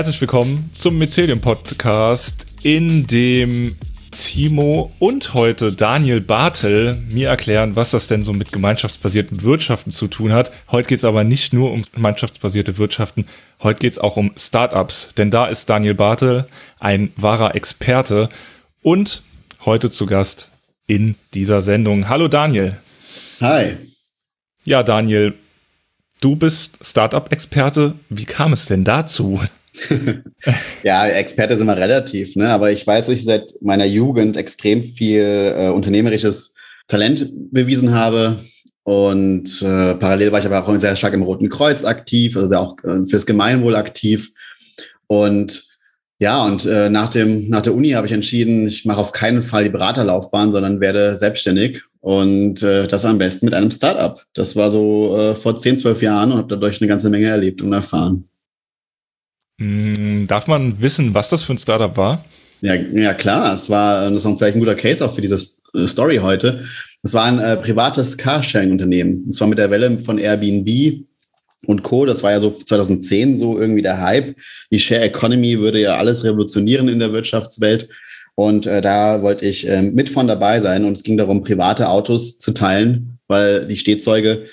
Herzlich willkommen zum Mycelium Podcast, in dem Timo und heute Daniel Bartel mir erklären, was das denn so mit gemeinschaftsbasierten Wirtschaften zu tun hat. Heute geht es aber nicht nur um gemeinschaftsbasierte Wirtschaften, heute geht es auch um Startups, denn da ist Daniel Bartel ein wahrer Experte und heute zu Gast in dieser Sendung. Hallo Daniel. Hi. Ja, Daniel, du bist Startup-Experte. Wie kam es denn dazu? Ja, Experte ist immer relativ, ne? aber ich weiß, dass ich seit meiner Jugend extrem viel äh, unternehmerisches Talent bewiesen habe. Und äh, parallel war ich aber auch sehr stark im Roten Kreuz aktiv, also auch äh, fürs Gemeinwohl aktiv. Und ja, und äh, nach, dem, nach der Uni habe ich entschieden, ich mache auf keinen Fall die Beraterlaufbahn, sondern werde selbstständig. Und äh, das am besten mit einem Startup. Das war so äh, vor 10, 12 Jahren und habe dadurch eine ganze Menge erlebt und erfahren. Hm, darf man wissen, was das für ein Startup war? Ja, ja klar. Es war, das ist vielleicht ein guter Case auch für diese äh, Story heute. Es war ein äh, privates Carsharing-Unternehmen. Und zwar mit der Welle von Airbnb und Co. Das war ja so 2010 so irgendwie der Hype. Die Share Economy würde ja alles revolutionieren in der Wirtschaftswelt. Und äh, da wollte ich äh, mit von dabei sein. Und es ging darum, private Autos zu teilen, weil die Stehzeuge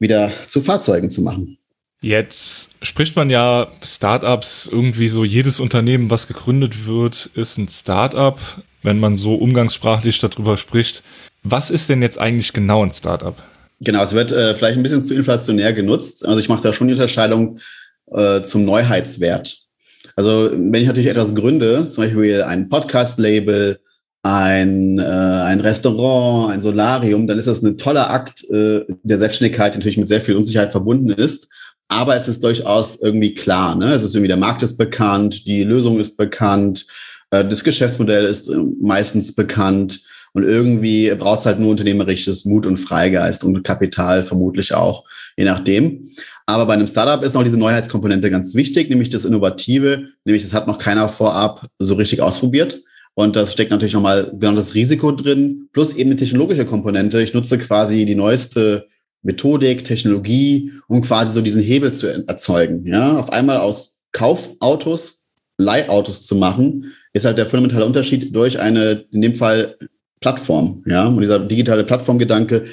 wieder zu Fahrzeugen zu machen. Jetzt spricht man ja Startups irgendwie so, jedes Unternehmen, was gegründet wird, ist ein Startup, wenn man so umgangssprachlich darüber spricht. Was ist denn jetzt eigentlich genau ein Startup? Genau, es wird äh, vielleicht ein bisschen zu inflationär genutzt. Also ich mache da schon die Unterscheidung äh, zum Neuheitswert. Also wenn ich natürlich etwas gründe, zum Beispiel ein Podcast-Label, ein, äh, ein Restaurant, ein Solarium, dann ist das ein toller Akt äh, der Selbstständigkeit, der natürlich mit sehr viel Unsicherheit verbunden ist aber es ist durchaus irgendwie klar. Ne? Es ist irgendwie, der Markt ist bekannt, die Lösung ist bekannt, äh, das Geschäftsmodell ist äh, meistens bekannt und irgendwie braucht es halt nur unternehmerisches Mut und Freigeist und Kapital vermutlich auch, je nachdem. Aber bei einem Startup ist noch diese Neuheitskomponente ganz wichtig, nämlich das Innovative, nämlich das hat noch keiner vorab so richtig ausprobiert. Und das steckt natürlich nochmal genau das Risiko drin, plus eben eine technologische Komponente. Ich nutze quasi die neueste Methodik, Technologie, um quasi so diesen Hebel zu erzeugen. Ja, auf einmal aus Kaufautos Leihautos zu machen, ist halt der fundamentale Unterschied durch eine, in dem Fall Plattform. Ja, und dieser digitale Plattformgedanke,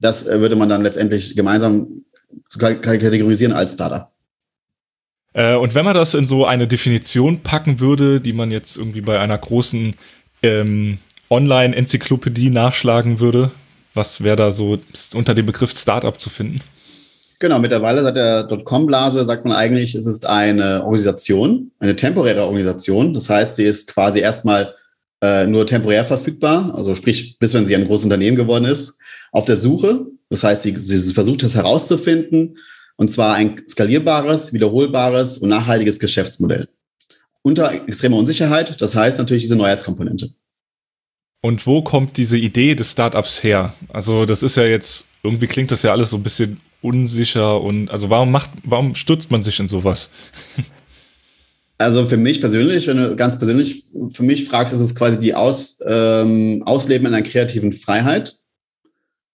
das äh, würde man dann letztendlich gemeinsam kategorisieren als Startup. Äh, und wenn man das in so eine Definition packen würde, die man jetzt irgendwie bei einer großen ähm, Online-Enzyklopädie nachschlagen würde, was wäre da so unter dem Begriff Startup zu finden? Genau, mittlerweile seit der Dotcom-Blase sagt man eigentlich, es ist eine Organisation, eine temporäre Organisation. Das heißt, sie ist quasi erstmal äh, nur temporär verfügbar, also sprich, bis wenn sie ein großes Unternehmen geworden ist, auf der Suche. Das heißt, sie, sie versucht es herauszufinden, und zwar ein skalierbares, wiederholbares und nachhaltiges Geschäftsmodell. Unter extremer Unsicherheit, das heißt natürlich diese Neuheitskomponente. Und wo kommt diese Idee des Startups her? Also, das ist ja jetzt, irgendwie klingt das ja alles so ein bisschen unsicher und also warum macht, warum stürzt man sich in sowas? Also für mich persönlich, wenn du ganz persönlich für mich fragst, ist es quasi die Aus, ähm, Ausleben einer kreativen Freiheit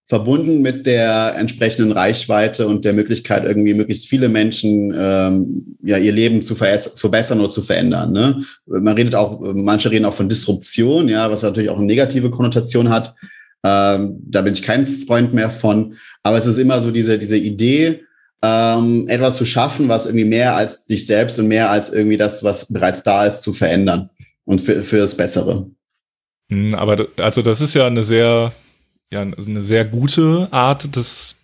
verbunden mit der entsprechenden Reichweite und der Möglichkeit, irgendwie möglichst viele Menschen ähm, ja ihr Leben zu verbessern oder zu verändern. Ne? Man redet auch, manche reden auch von Disruption, ja, was natürlich auch eine negative Konnotation hat. Ähm, da bin ich kein Freund mehr von. Aber es ist immer so diese, diese Idee, ähm, etwas zu schaffen, was irgendwie mehr als dich selbst und mehr als irgendwie das, was bereits da ist, zu verändern und für, für das Bessere. Hm, aber also das ist ja eine sehr ja eine sehr gute Art des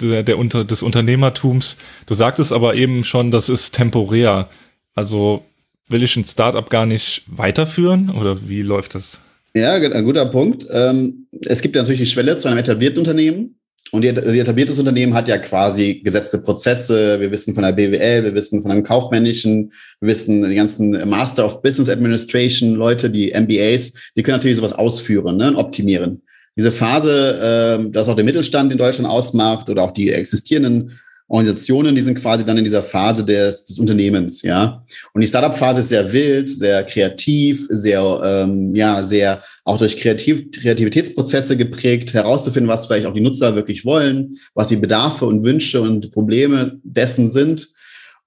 der, der unter, des Unternehmertums. Du sagtest aber eben schon, das ist temporär. Also will ich ein Startup gar nicht weiterführen oder wie läuft das? Ja, ein guter Punkt. Ähm, es gibt ja natürlich die Schwelle zu einem etablierten Unternehmen. Und ein etabliertes Unternehmen hat ja quasi gesetzte Prozesse. Wir wissen von der BWL, wir wissen von einem kaufmännischen, wir wissen die ganzen Master of Business Administration Leute, die MBAs, die können natürlich sowas ausführen ne, und optimieren diese Phase, äh, das auch der Mittelstand in Deutschland ausmacht oder auch die existierenden Organisationen, die sind quasi dann in dieser Phase des, des Unternehmens, ja. Und die Startup-Phase ist sehr wild, sehr kreativ, sehr, ähm, ja, sehr auch durch Kreativ Kreativitätsprozesse geprägt, herauszufinden, was vielleicht auch die Nutzer wirklich wollen, was die Bedarfe und Wünsche und Probleme dessen sind.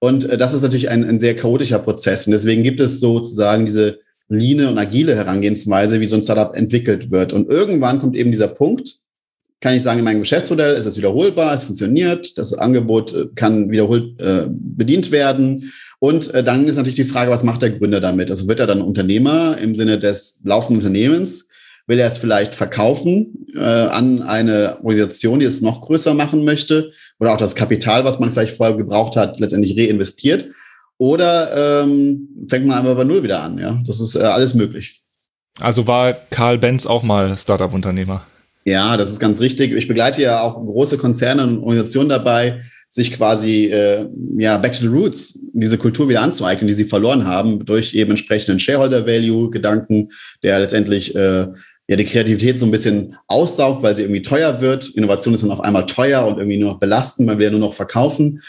Und äh, das ist natürlich ein, ein sehr chaotischer Prozess. Und deswegen gibt es sozusagen diese line und agile Herangehensweise, wie so ein Startup entwickelt wird. Und irgendwann kommt eben dieser Punkt, kann ich sagen, in meinem Geschäftsmodell ist es wiederholbar, es funktioniert, das Angebot äh, kann wiederholt äh, bedient werden. Und äh, dann ist natürlich die Frage, was macht der Gründer damit? Also wird er dann Unternehmer im Sinne des laufenden Unternehmens? Will er es vielleicht verkaufen äh, an eine Organisation, die es noch größer machen möchte? Oder auch das Kapital, was man vielleicht vorher gebraucht hat, letztendlich reinvestiert? Oder ähm, fängt man einfach bei Null wieder an? Ja, das ist äh, alles möglich. Also war Karl Benz auch mal Startup-Unternehmer? Ja, das ist ganz richtig. Ich begleite ja auch große Konzerne und Organisationen dabei, sich quasi äh, ja back to the roots, diese Kultur wieder anzueignen, die sie verloren haben, durch eben entsprechenden Shareholder-Value-Gedanken, der letztendlich äh, ja die Kreativität so ein bisschen aussaugt, weil sie irgendwie teuer wird. Innovation ist dann auf einmal teuer und irgendwie nur noch belastend, weil wir ja nur noch verkaufen.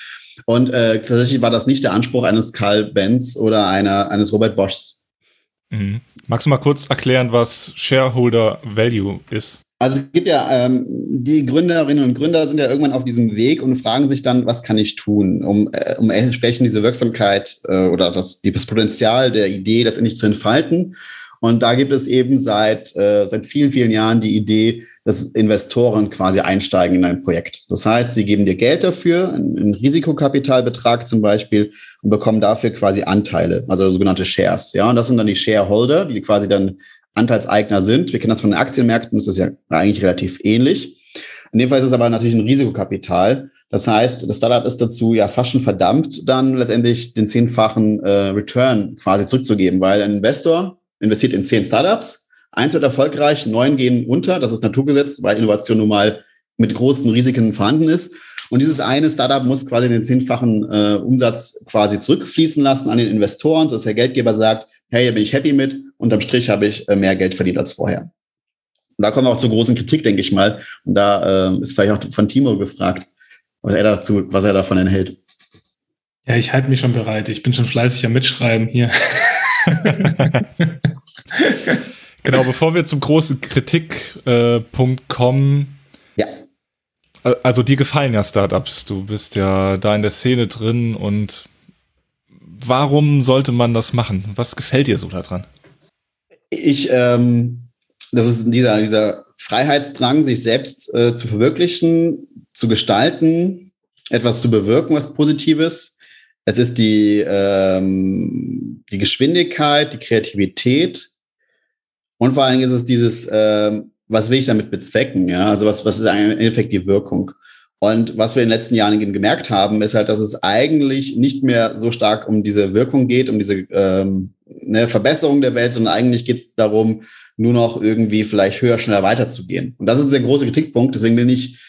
Und äh, tatsächlich war das nicht der Anspruch eines Karl Benz oder einer, eines Robert Boschs. Mhm. Magst du mal kurz erklären, was Shareholder Value ist? Also es gibt ja, ähm, die Gründerinnen und Gründer sind ja irgendwann auf diesem Weg und fragen sich dann, was kann ich tun, um, äh, um entsprechend diese Wirksamkeit äh, oder das, das Potenzial der Idee letztendlich zu entfalten. Und da gibt es eben seit, äh, seit vielen, vielen Jahren die Idee, dass Investoren quasi einsteigen in ein Projekt. Das heißt, sie geben dir Geld dafür, einen Risikokapitalbetrag zum Beispiel, und bekommen dafür quasi Anteile, also sogenannte Shares. Ja, und das sind dann die Shareholder, die quasi dann Anteilseigner sind. Wir kennen das von den Aktienmärkten, das ist ja eigentlich relativ ähnlich. In dem Fall ist es aber natürlich ein Risikokapital. Das heißt, das Startup ist dazu ja fast schon verdammt, dann letztendlich den zehnfachen äh, Return quasi zurückzugeben, weil ein Investor investiert in zehn Startups, eins wird erfolgreich, neun gehen unter, das ist Naturgesetz, weil Innovation nun mal mit großen Risiken vorhanden ist. Und dieses eine Startup muss quasi den zehnfachen äh, Umsatz quasi zurückfließen lassen an den Investoren, sodass der Geldgeber sagt, hey, hier bin ich happy mit, unterm Strich habe ich äh, mehr Geld verdient als vorher. Und da kommen wir auch zur großen Kritik, denke ich mal. Und da äh, ist vielleicht auch von Timo gefragt, was er dazu, was er davon enthält. Ja, ich halte mich schon bereit. Ich bin schon fleißig am Mitschreiben hier. genau, bevor wir zum großen Kritikpunkt äh, kommen. Ja. Also dir gefallen ja Startups. Du bist ja da in der Szene drin und warum sollte man das machen? Was gefällt dir so daran? Ich, ähm, das ist dieser, dieser Freiheitsdrang, sich selbst äh, zu verwirklichen, zu gestalten, etwas zu bewirken, was Positives. Es ist die, ähm, die Geschwindigkeit, die Kreativität und vor allen Dingen ist es dieses, ähm, was will ich damit bezwecken? Ja, also was, was ist im Endeffekt die Wirkung? Und was wir in den letzten Jahren gemerkt haben, ist halt, dass es eigentlich nicht mehr so stark um diese Wirkung geht, um diese ähm, eine Verbesserung der Welt, sondern eigentlich geht es darum, nur noch irgendwie vielleicht höher, schneller weiterzugehen. Und das ist der große Kritikpunkt. Deswegen bin ich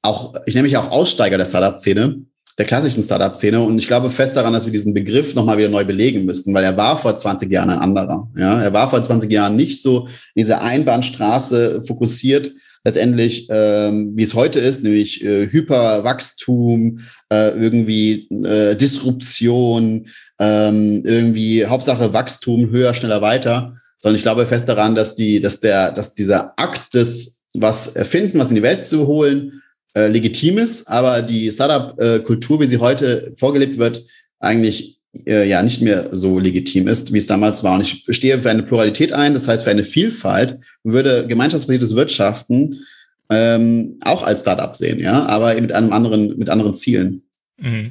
auch, ich nenne mich auch Aussteiger der Startup-Szene, der klassischen Startup-Szene. Und ich glaube fest daran, dass wir diesen Begriff nochmal wieder neu belegen müssten, weil er war vor 20 Jahren ein anderer. Ja, er war vor 20 Jahren nicht so diese Einbahnstraße fokussiert, letztendlich, ähm, wie es heute ist, nämlich äh, Hyperwachstum, äh, irgendwie äh, Disruption, ähm, irgendwie Hauptsache Wachstum, höher, schneller, weiter. Sondern ich glaube fest daran, dass die, dass der, dass dieser Akt des was erfinden, was in die Welt zu holen, äh, legitim ist, aber die Startup-Kultur, wie sie heute vorgelebt wird, eigentlich äh, ja nicht mehr so legitim ist, wie es damals war. Und ich stehe für eine Pluralität ein, das heißt für eine Vielfalt und würde gemeinschaftsbasiertes Wirtschaften ähm, auch als Startup sehen, ja, aber mit einem anderen, mit anderen Zielen. Mhm.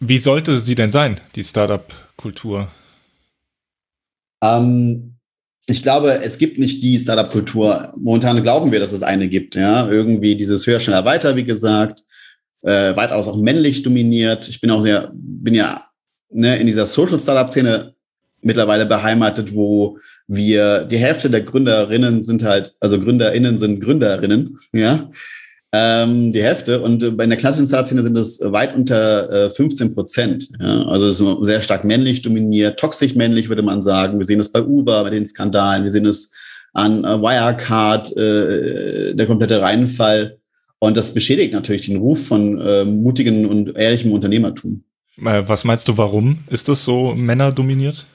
Wie sollte sie denn sein, die Startup-Kultur? Ähm, ich glaube, es gibt nicht die Startup-Kultur. Momentan glauben wir, dass es eine gibt. Ja, irgendwie dieses höher, schneller, weiter, wie gesagt äh, weitaus auch männlich dominiert. Ich bin auch sehr, bin ja ne, in dieser Social Startup Szene mittlerweile beheimatet, wo wir die Hälfte der Gründerinnen sind halt, also Gründerinnen sind Gründerinnen, ja. Ähm, die Hälfte. Und bei der klassischen Startup-Szene sind es weit unter äh, 15 Prozent. Ja? Also es ist sehr stark männlich dominiert, toxisch männlich, würde man sagen. Wir sehen es bei Uber, bei den Skandalen, wir sehen es an äh, Wirecard, äh, der komplette Reinfall und das beschädigt natürlich den Ruf von äh, mutigen und ehrlichem Unternehmertum. Äh, was meinst du, warum ist das so männerdominiert?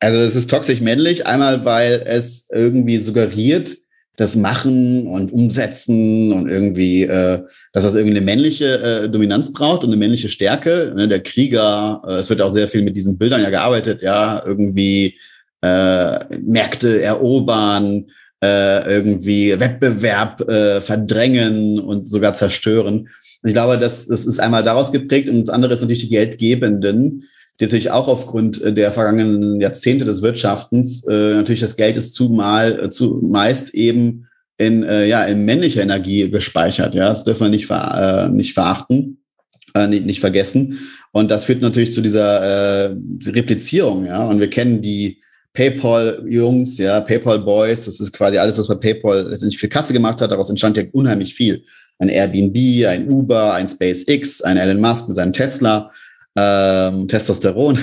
Also es ist toxisch männlich, einmal weil es irgendwie suggeriert, das Machen und Umsetzen und irgendwie, äh, dass das irgendwie eine männliche äh, Dominanz braucht und eine männliche Stärke. Ne? Der Krieger, äh, es wird auch sehr viel mit diesen Bildern ja gearbeitet, ja, irgendwie äh, Märkte erobern, äh, irgendwie Wettbewerb äh, verdrängen und sogar zerstören. Und ich glaube, das, das ist einmal daraus geprägt und das andere ist natürlich die Geldgebenden, die natürlich auch aufgrund äh, der vergangenen Jahrzehnte des Wirtschaftens äh, natürlich das Geld ist zumal äh, zumeist eben in äh, ja in männlicher Energie gespeichert. Ja, das dürfen wir nicht ver, äh, nicht verachten, äh, nicht, nicht vergessen. Und das führt natürlich zu dieser äh, Replizierung. Ja, und wir kennen die PayPal-Jungs, ja, PayPal-Boys. Das ist quasi alles, was bei PayPal letztendlich für Kasse gemacht hat. Daraus entstand ja unheimlich viel. Ein Airbnb, ein Uber, ein SpaceX, ein Elon Musk mit seinem Tesla ähm, Testosteron.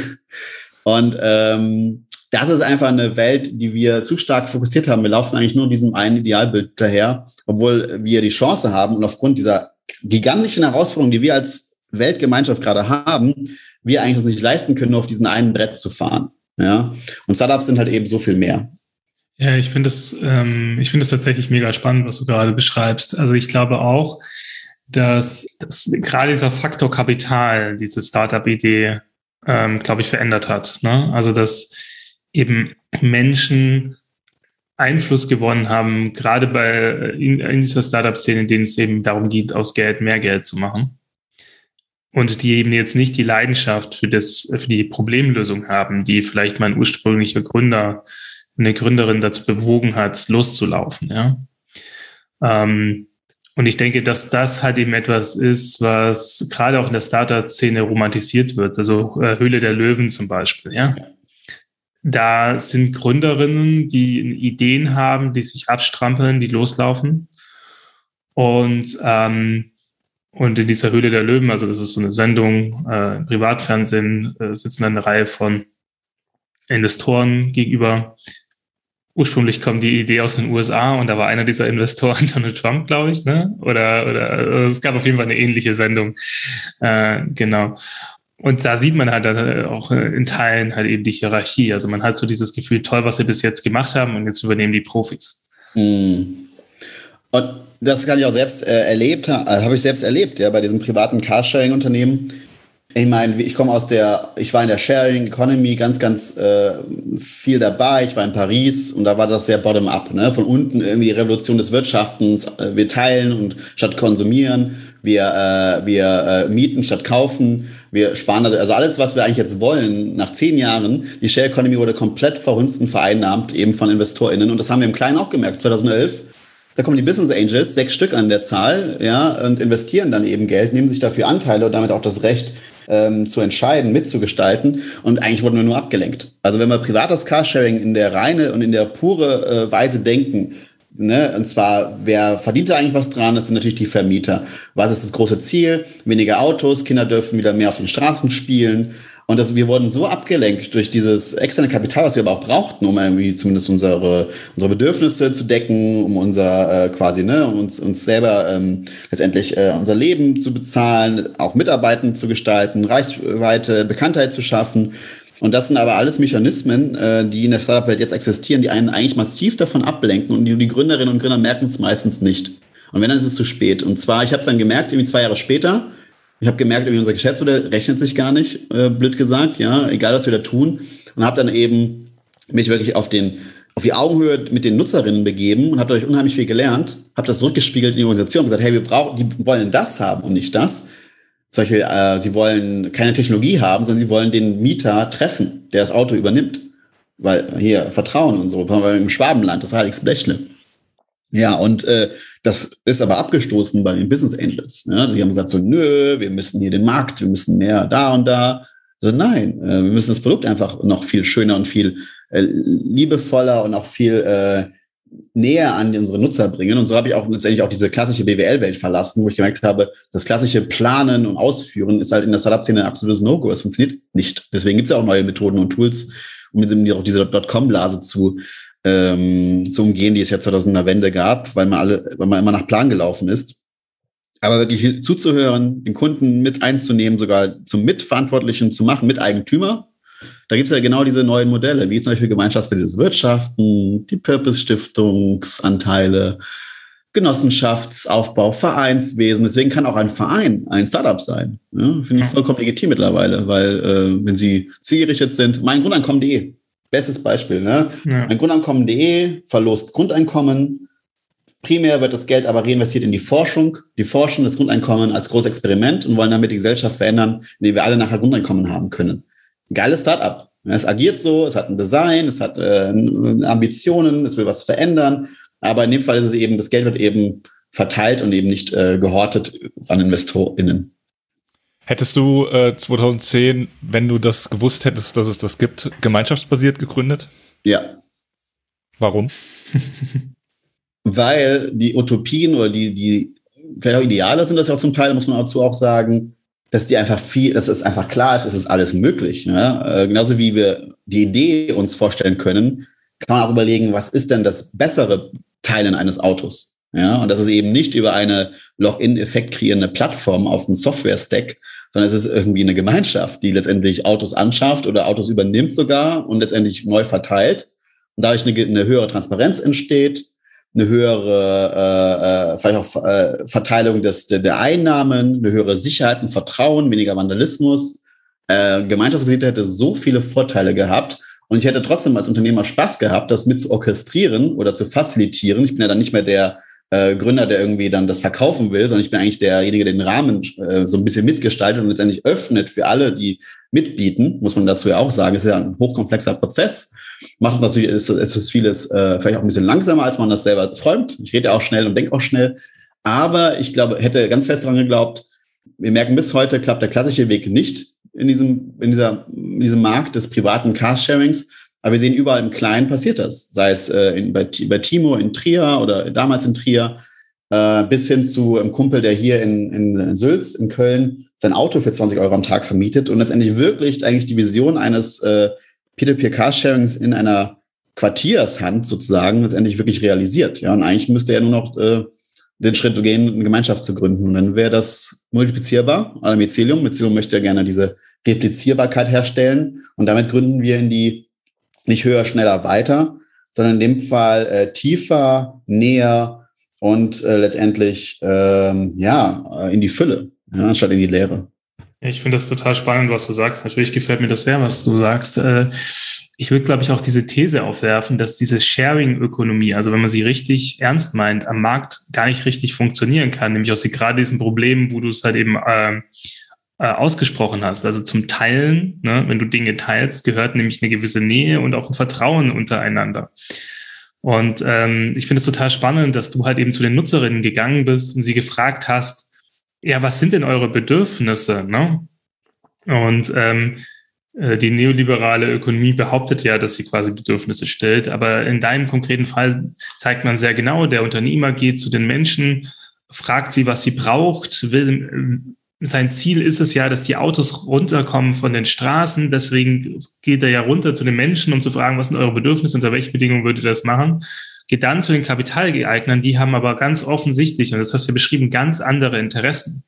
Und ähm, das ist einfach eine Welt, die wir zu stark fokussiert haben. Wir laufen eigentlich nur diesem einen Idealbild daher, obwohl wir die Chance haben und aufgrund dieser gigantischen Herausforderung, die wir als Weltgemeinschaft gerade haben, wir eigentlich uns nicht leisten können, nur auf diesen einen Brett zu fahren. Ja, und Startups sind halt eben so viel mehr. Ja, ich finde das, ähm, ich tatsächlich mega spannend, was du gerade beschreibst. Also ich glaube auch, dass, dass gerade dieser Faktor Kapital diese Startup-Idee, ähm, glaube ich, verändert hat. Ne? Also dass eben Menschen Einfluss gewonnen haben, gerade bei in, in dieser Startup-Szene, in denen es eben darum geht, aus Geld mehr Geld zu machen. Und die eben jetzt nicht die Leidenschaft für das, für die Problemlösung haben, die vielleicht mein ursprünglicher Gründer, eine Gründerin dazu bewogen hat, loszulaufen. Ja? Ähm, und ich denke, dass das halt eben etwas ist, was gerade auch in der Startup-Szene romantisiert wird. Also äh, Höhle der Löwen zum Beispiel, ja. Da sind Gründerinnen, die Ideen haben, die sich abstrampeln, die loslaufen. Und, ähm, und in dieser Höhle der Löwen, also das ist so eine Sendung, äh, Privatfernsehen, äh, sitzen eine Reihe von Investoren gegenüber, ursprünglich kommt die Idee aus den USA und da war einer dieser Investoren Donald Trump, glaube ich, ne? Oder, oder also es gab auf jeden Fall eine ähnliche Sendung. Äh, genau. Und da sieht man halt auch in Teilen halt eben die Hierarchie. Also man hat so dieses Gefühl, toll, was sie bis jetzt gemacht haben und jetzt übernehmen die Profis. Mhm. Und das kann ich auch selbst äh, erlebt, äh, habe ich selbst erlebt, ja, bei diesem privaten Carsharing-Unternehmen ich meine, ich komme aus der, ich war in der Sharing Economy ganz, ganz äh, viel dabei. Ich war in Paris und da war das sehr bottom-up, ne? Von unten irgendwie Revolution des Wirtschaftens. Äh, wir teilen und statt konsumieren, wir, äh, wir äh, mieten statt kaufen, wir sparen also, alles, was wir eigentlich jetzt wollen, nach zehn Jahren, die Share Economy wurde komplett verhunzt und vereinnahmt, eben von InvestorInnen. Und das haben wir im Kleinen auch gemerkt, 2011. Da kommen die Business Angels, sechs Stück an der Zahl, ja, und investieren dann eben Geld, nehmen sich dafür Anteile und damit auch das Recht, ähm, zu entscheiden, mitzugestalten. Und eigentlich wurden wir nur abgelenkt. Also wenn wir privates Carsharing in der reine und in der pure äh, Weise denken, Ne? Und zwar, wer verdient da eigentlich was dran? Das sind natürlich die Vermieter. Was ist das große Ziel? Weniger Autos, Kinder dürfen wieder mehr auf den Straßen spielen. Und das, wir wurden so abgelenkt durch dieses externe Kapital, was wir aber auch brauchten, um irgendwie zumindest unsere, unsere Bedürfnisse zu decken, um unser äh, quasi, ne, um uns, uns selber ähm, letztendlich äh, unser Leben zu bezahlen, auch Mitarbeiten zu gestalten, Reichweite, Bekanntheit zu schaffen. Und das sind aber alles Mechanismen, äh, die in der Startup-Welt jetzt existieren, die einen eigentlich massiv davon ablenken und die, die Gründerinnen und Gründer merken es meistens nicht. Und wenn, dann ist es zu spät. Und zwar, ich habe es dann gemerkt, irgendwie zwei Jahre später, ich habe gemerkt, unser Geschäftsmodell rechnet sich gar nicht, äh, blöd gesagt, ja, egal was wir da tun. Und habe dann eben mich wirklich auf den auf die Augenhöhe mit den Nutzerinnen begeben und habe dadurch unheimlich viel gelernt, habe das zurückgespiegelt in die Organisation und gesagt, hey, wir brauchen, die wollen das haben und nicht das. Zum Beispiel, äh, sie wollen keine Technologie haben, sondern sie wollen den Mieter treffen, der das Auto übernimmt. Weil hier Vertrauen und so, im Schwabenland, das ist Alex Blechle. Ja, und äh, das ist aber abgestoßen bei den Business Angels. Ja? Die haben gesagt so, nö, wir müssen hier den Markt, wir müssen mehr da und da. So, nein, äh, wir müssen das Produkt einfach noch viel schöner und viel äh, liebevoller und auch viel äh, näher an unsere Nutzer bringen. Und so habe ich auch letztendlich auch diese klassische BWL-Welt verlassen, wo ich gemerkt habe, das klassische Planen und Ausführen ist halt in der Startup-Szene ein absolutes No-Go. Es funktioniert nicht. Deswegen gibt es ja auch neue Methoden und Tools, um auch diese Dotcom-Blase zu ähm, zu umgehen, die es ja 2000er Wende gab, weil man alle, weil man immer nach Plan gelaufen ist. Aber wirklich zuzuhören, den Kunden mit einzunehmen, sogar zum Mitverantwortlichen zu machen, mit Eigentümer Da gibt es ja genau diese neuen Modelle, wie zum Beispiel gemeinschaftsbasiertes Wirtschaften, die Purpose-Stiftungsanteile, Genossenschaftsaufbau, Vereinswesen. Deswegen kann auch ein Verein ein Startup sein. Ja, Finde ich vollkommen legitim mittlerweile, weil äh, wenn sie zielgerichtet sind, mein Grundeinkommen.de, bestes Beispiel. Ne? Ja. Mein Grundeinkommen.de verlost Grundeinkommen. Primär wird das Geld aber reinvestiert in die Forschung. Die forschen das Grundeinkommen als großes Experiment und wollen damit die Gesellschaft verändern, indem wir alle nachher Grundeinkommen haben können. Geiles Startup. Es agiert so, es hat ein Design, es hat äh, Ambitionen, es will was verändern aber in dem Fall ist es eben, das Geld wird eben verteilt und eben nicht äh, gehortet an InvestorInnen. Hättest du äh, 2010, wenn du das gewusst hättest, dass es das gibt, gemeinschaftsbasiert gegründet? Ja. Warum? Weil die Utopien oder die, die Ideale sind das ja auch zum Teil, muss man dazu auch sagen, dass die einfach viel, dass es einfach klar ist, es ist alles möglich. Ja? Äh, genauso wie wir die Idee uns vorstellen können, kann man auch überlegen, was ist denn das bessere Teilen eines Autos. Ja, und das ist eben nicht über eine Login-Effekt kreierende Plattform auf dem Software-Stack, sondern es ist irgendwie eine Gemeinschaft, die letztendlich Autos anschafft oder Autos übernimmt sogar und letztendlich neu verteilt. Und dadurch eine, eine höhere Transparenz entsteht, eine höhere äh, äh, vielleicht auch äh, Verteilung des, der, Einnahmen, eine höhere Sicherheit und Vertrauen, weniger Vandalismus. Äh, Gemeinschaftsbetrieb hätte so viele Vorteile gehabt und ich hätte trotzdem als Unternehmer Spaß gehabt, das mit zu orchestrieren oder zu facilitieren. Ich bin ja dann nicht mehr der äh, Gründer, der irgendwie dann das verkaufen will, sondern ich bin eigentlich derjenige, der den Rahmen äh, so ein bisschen mitgestaltet und letztendlich öffnet für alle, die mitbieten, muss man dazu ja auch sagen. Es ist ja ein hochkomplexer Prozess. Macht natürlich, ist, ist vieles äh, vielleicht auch ein bisschen langsamer, als man das selber träumt. Ich rede ja auch schnell und denke auch schnell. Aber ich glaube, hätte ganz fest daran geglaubt, wir merken bis heute klappt der klassische Weg nicht in diesem, in dieser, in diesem Markt des privaten Carsharings. Aber wir sehen überall im Kleinen passiert das. Sei es äh, in, bei, bei Timo in Trier oder damals in Trier, äh, bis hin zu einem Kumpel, der hier in, in, in Sülz, in Köln, sein Auto für 20 Euro am Tag vermietet und letztendlich wirklich eigentlich die Vision eines äh, Peer-to-Peer Carsharings in einer Quartiershand sozusagen letztendlich wirklich realisiert. Ja, und eigentlich müsste er nur noch äh, den Schritt gehen, eine Gemeinschaft zu gründen. Und dann wäre das multiplizierbar, also Mycelium. Mycelium möchte ja gerne diese Replizierbarkeit herstellen. Und damit gründen wir in die nicht höher, schneller, weiter, sondern in dem Fall äh, tiefer, näher und äh, letztendlich ähm, ja äh, in die Fülle, ja, anstatt in die Leere. Ich finde das total spannend, was du sagst. Natürlich gefällt mir das sehr, was du sagst. Äh, ich würde, glaube ich, auch diese These aufwerfen, dass diese Sharing-Ökonomie, also wenn man sie richtig ernst meint, am Markt gar nicht richtig funktionieren kann, nämlich aus gerade diesen Problemen, wo du es halt eben äh, äh, ausgesprochen hast. Also zum Teilen, ne, wenn du Dinge teilst, gehört nämlich eine gewisse Nähe und auch ein Vertrauen untereinander. Und ähm, ich finde es total spannend, dass du halt eben zu den Nutzerinnen gegangen bist und sie gefragt hast, ja, was sind denn eure Bedürfnisse? Ne? Und ähm, äh, die neoliberale Ökonomie behauptet ja, dass sie quasi Bedürfnisse stellt. Aber in deinem konkreten Fall zeigt man sehr genau, der Unternehmer geht zu den Menschen, fragt sie, was sie braucht, will, sein Ziel ist es ja, dass die Autos runterkommen von den Straßen. Deswegen geht er ja runter zu den Menschen, um zu fragen, was sind eure Bedürfnisse, unter welchen Bedingungen würdet ihr das machen? Geht dann zu den Kapitalgeeignern, die haben aber ganz offensichtlich, und das hast du ja beschrieben, ganz andere Interessen.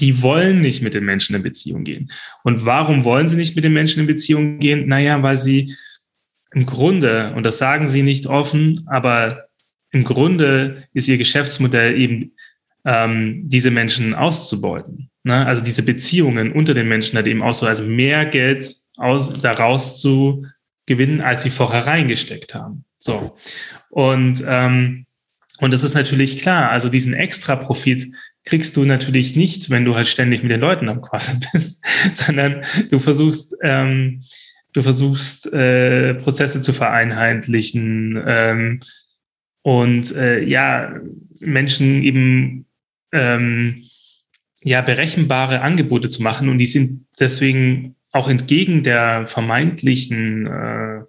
Die wollen nicht mit den Menschen in Beziehung gehen. Und warum wollen sie nicht mit den Menschen in Beziehung gehen? Naja, weil sie im Grunde, und das sagen sie nicht offen, aber im Grunde ist ihr Geschäftsmodell eben, ähm, diese Menschen auszubeuten. Ne? Also diese Beziehungen unter den Menschen hat eben auch so, also mehr Geld aus, daraus zu gewinnen, als sie vorher reingesteckt haben. So. Und, ähm, und das ist natürlich klar, also diesen extra Profit kriegst du natürlich nicht, wenn du halt ständig mit den Leuten am Quasseln bist, sondern du versuchst, ähm, du versuchst äh, Prozesse zu vereinheitlichen ähm, und äh, ja, Menschen eben ähm, ja, berechenbare Angebote zu machen. Und die sind deswegen auch entgegen der vermeintlichen äh,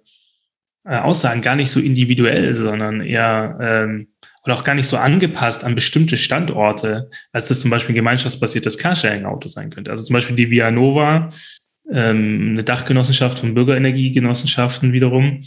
äh, Aussagen gar nicht so individuell, sondern eher ähm, oder auch gar nicht so angepasst an bestimmte Standorte, als das zum Beispiel ein gemeinschaftsbasiertes Carsharing-Auto sein könnte. Also zum Beispiel die Vianova, ähm, eine Dachgenossenschaft von Bürgerenergiegenossenschaften wiederum,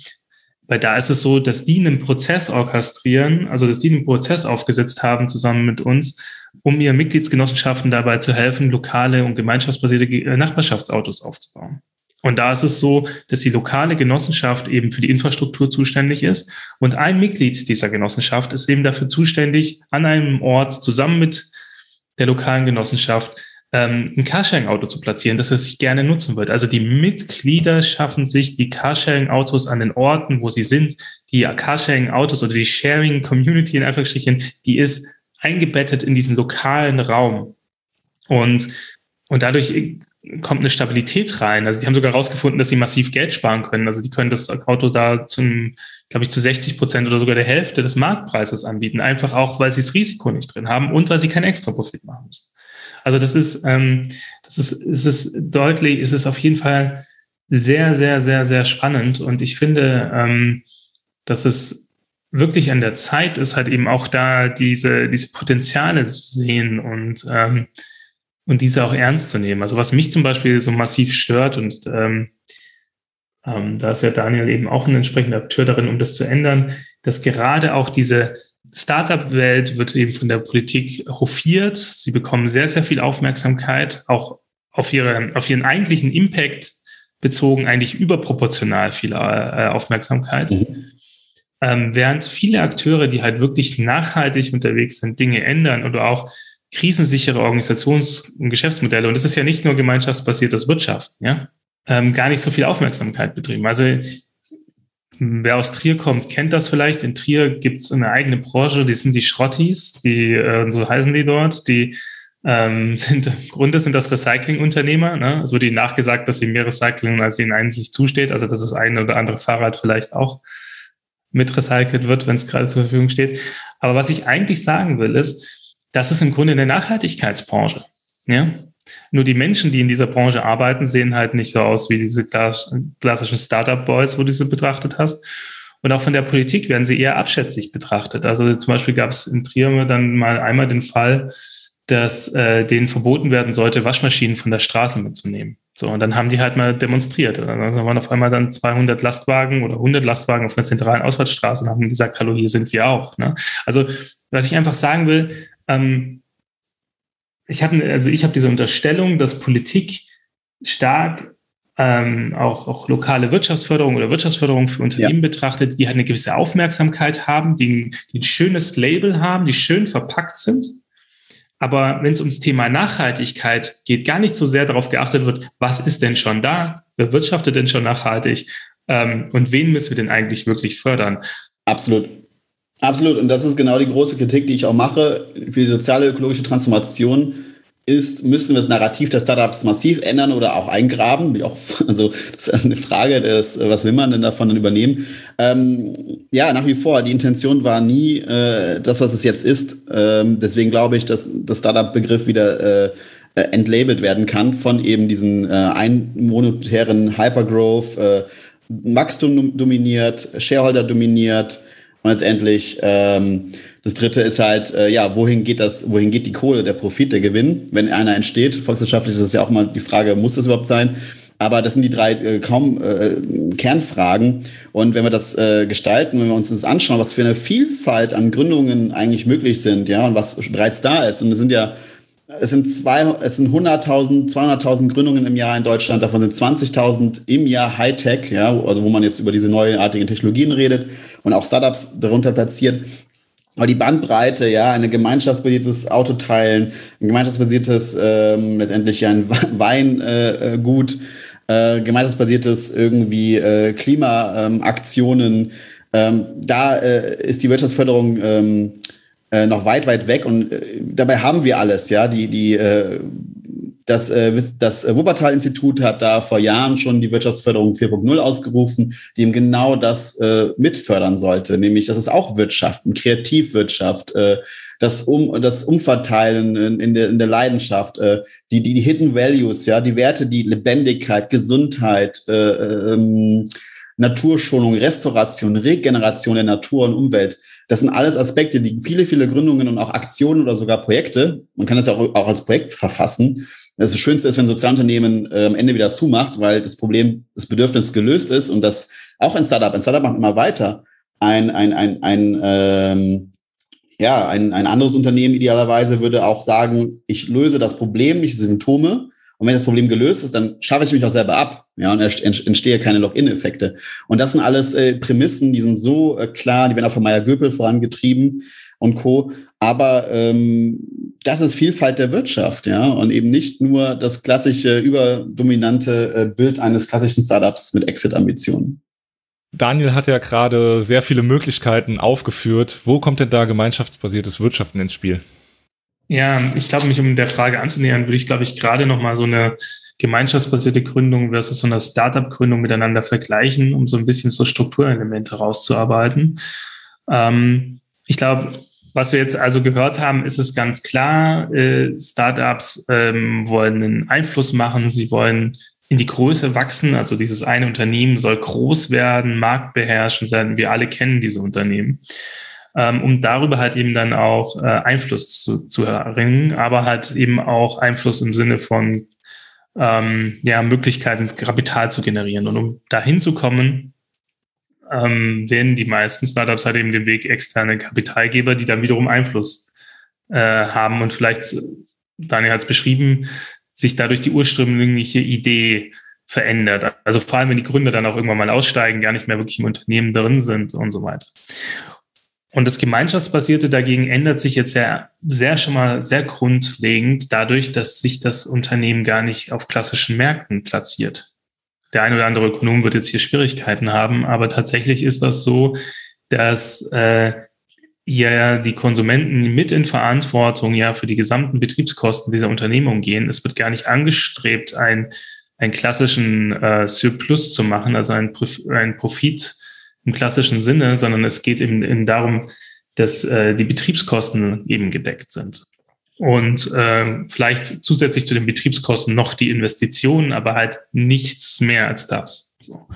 weil da ist es so, dass die einen Prozess orchestrieren, also dass die einen Prozess aufgesetzt haben zusammen mit uns, um ihren Mitgliedsgenossenschaften dabei zu helfen, lokale und gemeinschaftsbasierte äh, Nachbarschaftsautos aufzubauen. Und da ist es so, dass die lokale Genossenschaft eben für die Infrastruktur zuständig ist. Und ein Mitglied dieser Genossenschaft ist eben dafür zuständig, an einem Ort zusammen mit der lokalen Genossenschaft ähm, ein Carsharing-Auto zu platzieren, das er sich gerne nutzen wird. Also die Mitglieder schaffen sich die Carsharing-Autos an den Orten, wo sie sind. Die Carsharing-Autos oder die Sharing-Community in Anführungsstrichen, die ist eingebettet in diesen lokalen Raum. Und, und dadurch kommt eine Stabilität rein. Also sie haben sogar herausgefunden, dass sie massiv Geld sparen können. Also die können das Auto da zum, glaube ich, zu 60 Prozent oder sogar der Hälfte des Marktpreises anbieten. Einfach auch, weil sie das Risiko nicht drin haben und weil sie keinen extra Profit machen müssen. Also das ist, ähm, das ist, ist es deutlich, ist es auf jeden Fall sehr, sehr, sehr, sehr spannend. Und ich finde, ähm, dass es wirklich an der Zeit ist, halt eben auch da diese, diese Potenziale zu sehen und, ähm, und diese auch ernst zu nehmen. Also was mich zum Beispiel so massiv stört und ähm, ähm, da ist ja Daniel eben auch ein entsprechender Akteur darin, um das zu ändern, dass gerade auch diese Startup-Welt wird eben von der Politik hofiert. Sie bekommen sehr, sehr viel Aufmerksamkeit, auch auf, ihre, auf ihren eigentlichen Impact bezogen eigentlich überproportional viel äh, Aufmerksamkeit. Mhm. Ähm, während viele Akteure, die halt wirklich nachhaltig unterwegs sind, Dinge ändern oder auch krisensichere Organisations- und Geschäftsmodelle, und das ist ja nicht nur gemeinschaftsbasiertes Wirtschaft, ja, ähm, gar nicht so viel Aufmerksamkeit betrieben. Also Wer aus Trier kommt, kennt das vielleicht. In Trier gibt es eine eigene Branche, die sind die Schrottis, die, äh, so heißen die dort, die ähm, sind im Grunde sind das Recyclingunternehmer. Ne? Es wird ihnen nachgesagt, dass sie mehr Recycling, als ihnen eigentlich zusteht. Also dass das eine oder andere Fahrrad vielleicht auch mit recycelt wird, wenn es gerade zur Verfügung steht. Aber was ich eigentlich sagen will, ist, das ist im Grunde eine Nachhaltigkeitsbranche. Ja? Nur die Menschen, die in dieser Branche arbeiten, sehen halt nicht so aus wie diese klassischen Startup-Boys, wo du sie betrachtet hast. Und auch von der Politik werden sie eher abschätzig betrachtet. Also zum Beispiel gab es in Trier dann mal einmal den Fall, dass äh, denen verboten werden sollte, Waschmaschinen von der Straße mitzunehmen. So, und dann haben die halt mal demonstriert. Und dann waren auf einmal dann 200 Lastwagen oder 100 Lastwagen auf einer zentralen Ausfahrtsstraße und haben gesagt, hallo, hier sind wir auch. Ne? Also, was ich einfach sagen will, ähm, ich habe also ich habe diese Unterstellung, dass Politik stark ähm, auch, auch lokale Wirtschaftsförderung oder Wirtschaftsförderung für Unternehmen ja. betrachtet, die halt eine gewisse Aufmerksamkeit haben, die, die ein schönes Label haben, die schön verpackt sind. Aber wenn es ums Thema Nachhaltigkeit geht, gar nicht so sehr darauf geachtet wird, was ist denn schon da, wer wirtschaftet denn schon nachhaltig ähm, und wen müssen wir denn eigentlich wirklich fördern? Absolut. Absolut. Und das ist genau die große Kritik, die ich auch mache für die soziale ökologische Transformation ist, müssen wir das Narrativ der Startups massiv ändern oder auch eingraben? Auch, also das ist eine Frage, des, was will man denn davon dann übernehmen? Ähm, ja, nach wie vor, die Intention war nie äh, das, was es jetzt ist. Ähm, deswegen glaube ich, dass der Startup-Begriff wieder äh, entlabelt werden kann von eben diesen äh, einmonetären Hypergrowth, äh, Wachstum dominiert, Shareholder dominiert, und letztendlich ähm, das dritte ist halt, äh, ja, wohin geht das, wohin geht die Kohle, der Profit, der Gewinn, wenn einer entsteht? Volkswirtschaftlich ist es ja auch mal die Frage, muss das überhaupt sein? Aber das sind die drei äh, kaum äh, Kernfragen. Und wenn wir das äh, gestalten, wenn wir uns das anschauen, was für eine Vielfalt an Gründungen eigentlich möglich sind, ja, und was bereits da ist, und es sind ja es sind, zwei, sind 100.000, 200.000 Gründungen im Jahr in Deutschland, davon sind 20.000 im Jahr Hightech, ja, also wo man jetzt über diese neuartigen Technologien redet und auch Startups darunter platziert. Aber die Bandbreite, ja, ein gemeinschaftsbasiertes Autoteilen, ein gemeinschaftsbasiertes, ähm, letztendlich ein Weingut, äh, äh, gemeinschaftsbasiertes irgendwie äh, Klimaaktionen, ähm, da äh, ist die Wirtschaftsförderung ähm, äh, noch weit, weit weg. Und äh, dabei haben wir alles, ja. Die, die, äh, das, äh, das Wuppertal-Institut hat da vor Jahren schon die Wirtschaftsförderung 4.0 ausgerufen, die eben genau das äh, mitfördern sollte. Nämlich, das ist auch Wirtschaft, Kreativwirtschaft, äh, das, um, das Umverteilen in, in, der, in der Leidenschaft, die, die, die Hidden Values, ja, die Werte, die Lebendigkeit, Gesundheit, äh, ähm, Naturschonung, Restauration, Regeneration der Natur und Umwelt. Das sind alles Aspekte, die viele, viele Gründungen und auch Aktionen oder sogar Projekte, man kann das ja auch, auch als Projekt verfassen. Das Schönste ist, wenn ein Sozialunternehmen äh, am Ende wieder zumacht, weil das Problem, das Bedürfnis gelöst ist und das auch ein Startup, ein Startup macht immer weiter. Ein, ein, ein, ein, ähm, ja, ein, ein anderes Unternehmen idealerweise würde auch sagen, ich löse das Problem, nicht Symptome Und wenn das Problem gelöst ist, dann schaffe ich mich auch selber ab, ja, und entstehe keine Login-Effekte. Und das sind alles äh, Prämissen, die sind so äh, klar, die werden auch von Meyer Göpel vorangetrieben und Co. Aber ähm, das ist Vielfalt der Wirtschaft, ja, und eben nicht nur das klassische, überdominante äh, Bild eines klassischen Startups mit Exit-Ambitionen. Daniel hat ja gerade sehr viele Möglichkeiten aufgeführt. Wo kommt denn da gemeinschaftsbasiertes Wirtschaften ins Spiel? Ja, ich glaube, mich um der Frage anzunähern, würde ich, glaube ich, gerade noch mal so eine gemeinschaftsbasierte Gründung versus so eine Startup-Gründung miteinander vergleichen, um so ein bisschen so Strukturelemente rauszuarbeiten. Ähm, ich glaube, was wir jetzt also gehört haben, ist es ganz klar, äh, Startups ähm, wollen einen Einfluss machen, sie wollen in die Größe wachsen. Also dieses eine Unternehmen soll groß werden, Markt beherrschen sein. Wir alle kennen diese Unternehmen. Ähm, um darüber halt eben dann auch äh, Einfluss zu, zu erringen, aber halt eben auch Einfluss im Sinne von ähm, ja, Möglichkeiten, Kapital zu generieren. Und um dahin zu kommen, ähm, werden die meisten Startups halt eben den Weg externe Kapitalgeber, die dann wiederum Einfluss äh, haben und vielleicht, Daniel hat es beschrieben, sich dadurch die ursprüngliche Idee verändert. Also vor allem, wenn die Gründer dann auch irgendwann mal aussteigen, gar nicht mehr wirklich im Unternehmen drin sind und so weiter. Und das Gemeinschaftsbasierte dagegen ändert sich jetzt sehr, sehr schon mal sehr grundlegend dadurch, dass sich das Unternehmen gar nicht auf klassischen Märkten platziert. Der ein oder andere Ökonom wird jetzt hier Schwierigkeiten haben, aber tatsächlich ist das so, dass äh, ja die Konsumenten mit in Verantwortung ja für die gesamten Betriebskosten dieser Unternehmung gehen. Es wird gar nicht angestrebt, ein, einen klassischen äh, Surplus zu machen, also ein, ein Profit im klassischen Sinne, sondern es geht eben, eben darum, dass äh, die Betriebskosten eben gedeckt sind. Und äh, vielleicht zusätzlich zu den Betriebskosten noch die Investitionen, aber halt nichts mehr als das. So.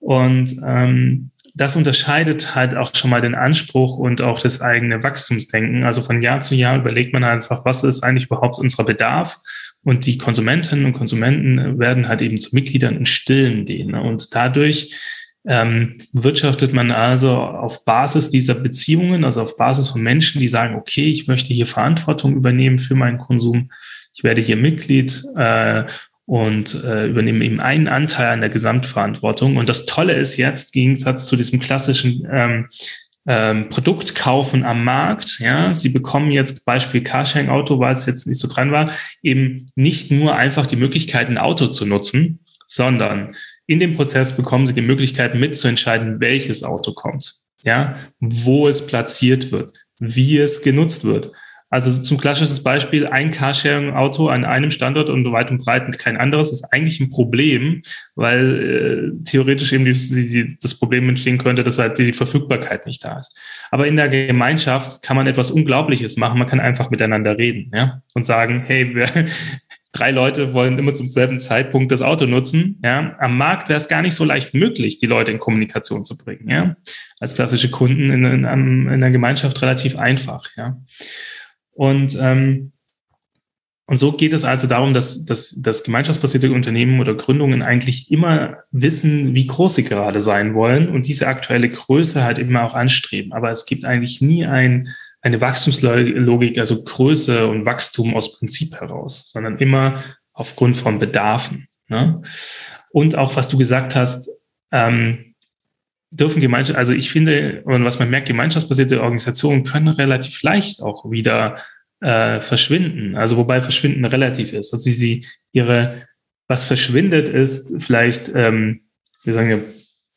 Und ähm, das unterscheidet halt auch schon mal den Anspruch und auch das eigene Wachstumsdenken. Also von Jahr zu Jahr überlegt man einfach, was ist eigentlich überhaupt unser Bedarf? Und die Konsumentinnen und Konsumenten werden halt eben zu Mitgliedern und stillen den. Und dadurch ähm, wirtschaftet man also auf Basis dieser Beziehungen, also auf Basis von Menschen, die sagen, okay, ich möchte hier Verantwortung übernehmen für meinen Konsum, ich werde hier Mitglied äh, und äh, übernehmen eben einen Anteil an der Gesamtverantwortung. Und das Tolle ist jetzt, im Gegensatz zu diesem klassischen ähm, ähm, Produkt kaufen am Markt, ja, Sie bekommen jetzt Beispiel Carsharing-Auto, weil es jetzt nicht so dran war, eben nicht nur einfach die Möglichkeit, ein Auto zu nutzen, sondern in dem Prozess bekommen Sie die Möglichkeit mitzuentscheiden, welches Auto kommt, ja, wo es platziert wird, wie es genutzt wird. Also zum klassisches Beispiel, ein Carsharing-Auto an einem Standort und weit und breit kein anderes, ist eigentlich ein Problem, weil äh, theoretisch eben die, die, das Problem entstehen könnte, dass halt die Verfügbarkeit nicht da ist. Aber in der Gemeinschaft kann man etwas Unglaubliches machen. Man kann einfach miteinander reden ja? und sagen, hey, wir, drei Leute wollen immer zum selben Zeitpunkt das Auto nutzen. Ja? Am Markt wäre es gar nicht so leicht möglich, die Leute in Kommunikation zu bringen. Ja? Als klassische Kunden in, in, in der Gemeinschaft relativ einfach. Ja? Und, ähm, und so geht es also darum, dass, dass, dass gemeinschaftsbasierte Unternehmen oder Gründungen eigentlich immer wissen, wie groß sie gerade sein wollen und diese aktuelle Größe halt immer auch anstreben. Aber es gibt eigentlich nie ein, eine Wachstumslogik, also Größe und Wachstum aus Prinzip heraus, sondern immer aufgrund von Bedarfen. Ne? Und auch, was du gesagt hast, ähm, dürfen Gemeinschaft, also ich finde, und was man merkt, gemeinschaftsbasierte Organisationen können relativ leicht auch wieder äh, verschwinden. Also wobei verschwinden relativ ist. Also sie, sie ihre, was verschwindet ist, vielleicht, ähm, wir sagen ja,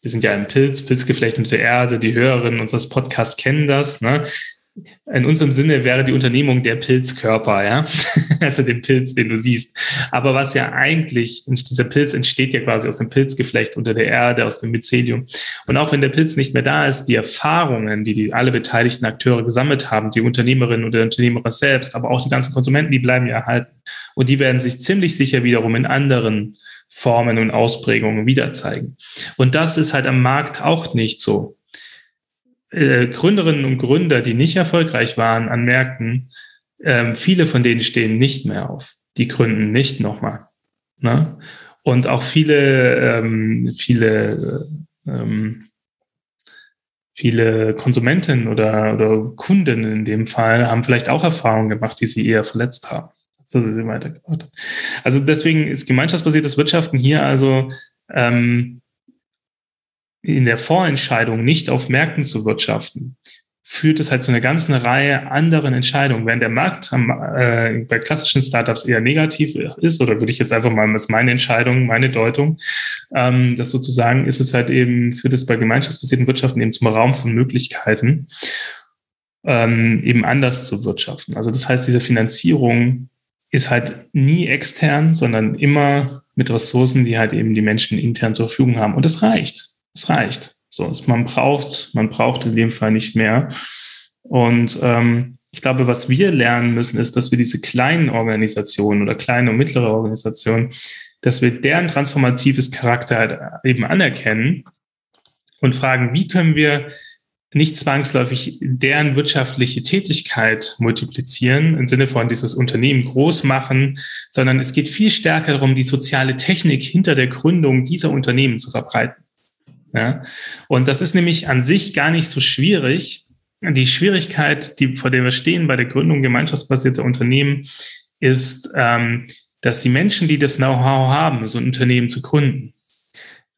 wir sind ja ein Pilz, Pilzgeflecht unter Erde, die Hörerinnen unseres Podcasts kennen das. Ne? In unserem Sinne wäre die Unternehmung der Pilzkörper, ja, also den Pilz, den du siehst. Aber was ja eigentlich, dieser Pilz entsteht ja quasi aus dem Pilzgeflecht unter der Erde, aus dem Mycelium. Und auch wenn der Pilz nicht mehr da ist, die Erfahrungen, die, die alle beteiligten Akteure gesammelt haben, die Unternehmerinnen und der Unternehmer selbst, aber auch die ganzen Konsumenten, die bleiben ja erhalten. Und die werden sich ziemlich sicher wiederum in anderen Formen und Ausprägungen wieder zeigen. Und das ist halt am Markt auch nicht so äh, Gründerinnen und Gründer, die nicht erfolgreich waren an Märkten, ähm, viele von denen stehen nicht mehr auf. Die gründen nicht nochmal. Ne? Und auch viele, ähm, viele, ähm, viele Konsumenten oder, oder Kunden in dem Fall haben vielleicht auch Erfahrungen gemacht, die sie eher verletzt haben. dass sie sie weitergebracht. Also deswegen ist gemeinschaftsbasiertes Wirtschaften hier also ähm, in der Vorentscheidung nicht auf Märkten zu wirtschaften, führt es halt zu einer ganzen Reihe anderen Entscheidungen. Während der Markt äh, bei klassischen Startups eher negativ ist, oder würde ich jetzt einfach mal, das meine Entscheidung, meine Deutung, ähm, das sozusagen ist es halt eben, führt es bei gemeinschaftsbasierten Wirtschaften eben zum Raum von Möglichkeiten, ähm, eben anders zu wirtschaften. Also das heißt, diese Finanzierung ist halt nie extern, sondern immer mit Ressourcen, die halt eben die Menschen intern zur Verfügung haben. Und es reicht. Es reicht. So, man braucht, man braucht in dem Fall nicht mehr. Und ähm, ich glaube, was wir lernen müssen, ist, dass wir diese kleinen Organisationen oder kleine und mittlere Organisationen, dass wir deren transformatives Charakter halt eben anerkennen und fragen, wie können wir nicht zwangsläufig deren wirtschaftliche Tätigkeit multiplizieren, im Sinne von dieses Unternehmen groß machen, sondern es geht viel stärker darum, die soziale Technik hinter der Gründung dieser Unternehmen zu verbreiten. Ja? Und das ist nämlich an sich gar nicht so schwierig. Die Schwierigkeit, die, vor der wir stehen bei der Gründung gemeinschaftsbasierter Unternehmen, ist, ähm, dass die Menschen, die das Know-how haben, so ein Unternehmen zu gründen,